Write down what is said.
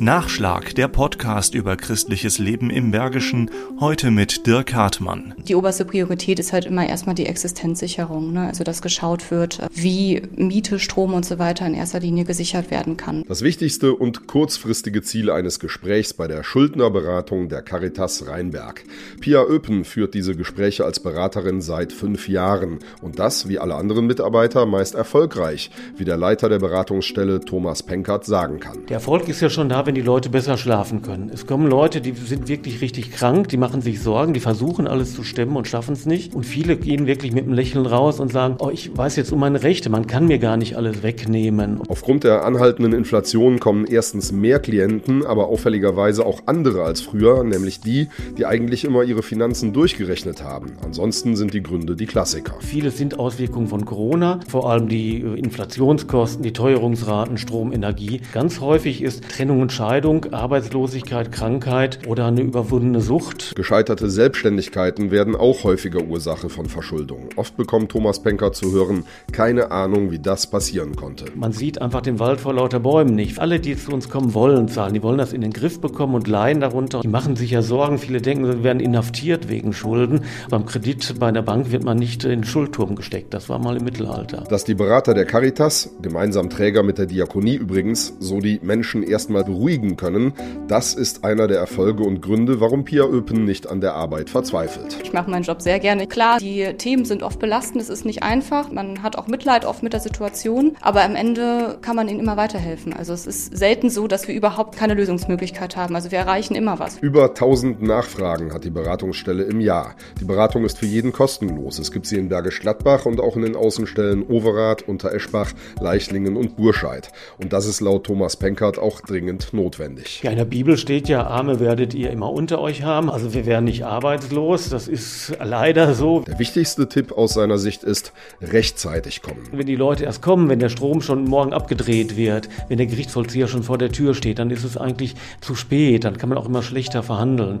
Nachschlag, der Podcast über christliches Leben im Bergischen, heute mit Dirk Hartmann. Die oberste Priorität ist halt immer erstmal die Existenzsicherung, ne? also dass geschaut wird, wie Miete, Strom und so weiter in erster Linie gesichert werden kann. Das wichtigste und kurzfristige Ziel eines Gesprächs bei der Schuldnerberatung der Caritas Rheinberg. Pia Öpen führt diese Gespräche als Beraterin seit fünf Jahren und das, wie alle anderen Mitarbeiter, meist erfolgreich, wie der Leiter der Beratungsstelle Thomas Penkert sagen kann. Der Erfolg ist ja schon da, wenn die Leute besser schlafen können. Es kommen Leute, die sind wirklich richtig krank, die machen sich Sorgen, die versuchen alles zu stemmen und schaffen es nicht. Und viele gehen wirklich mit einem Lächeln raus und sagen, oh, ich weiß jetzt um meine Rechte, man kann mir gar nicht alles wegnehmen. Aufgrund der anhaltenden Inflation kommen erstens mehr Klienten, aber auffälligerweise auch andere als früher, nämlich die, die eigentlich immer ihre Finanzen durchgerechnet haben. Ansonsten sind die Gründe die Klassiker. Viele sind Auswirkungen von Corona, vor allem die Inflationskosten, die Teuerungsraten, Strom, Energie. Ganz häufig ist Trennung und Scheidung, Arbeitslosigkeit, Krankheit oder eine überwundene Sucht. Gescheiterte Selbstständigkeiten werden auch häufiger Ursache von Verschuldung. Oft bekommt Thomas Penker zu hören, keine Ahnung, wie das passieren konnte. Man sieht einfach den Wald vor lauter Bäumen nicht. Alle, die zu uns kommen, wollen zahlen. Die wollen das in den Griff bekommen und leiden darunter. Die machen sich ja Sorgen. Viele denken, sie werden inhaftiert wegen Schulden. Beim Kredit bei der Bank wird man nicht in den Schuldturm gesteckt. Das war mal im Mittelalter. Dass die Berater der Caritas, gemeinsam Träger mit der Diakonie übrigens, so die Menschen erstmal beruhigen, beruhigen können. Das ist einer der Erfolge und Gründe, warum Pia Öpen nicht an der Arbeit verzweifelt. Ich mache meinen Job sehr gerne. Klar, die Themen sind oft belastend, es ist nicht einfach. Man hat auch Mitleid oft mit der Situation, aber am Ende kann man ihnen immer weiterhelfen. Also es ist selten so, dass wir überhaupt keine Lösungsmöglichkeit haben. Also wir erreichen immer was. Über 1000 Nachfragen hat die Beratungsstelle im Jahr. Die Beratung ist für jeden kostenlos. Es gibt sie in Bergisch Gladbach und auch in den Außenstellen Overath, Untereschbach, Leichlingen und Burscheid. Und das ist laut Thomas Penkert auch dringend notwendig. Ja, in der Bibel steht ja, Arme werdet ihr immer unter euch haben. Also wir werden nicht arbeitslos. Das ist leider so. Der wichtigste Tipp aus seiner Sicht ist, rechtzeitig kommen. Wenn die Leute erst kommen, wenn der Strom schon morgen abgedreht wird, wenn der Gerichtsvollzieher schon vor der Tür steht, dann ist es eigentlich zu spät. Dann kann man auch immer schlechter verhandeln.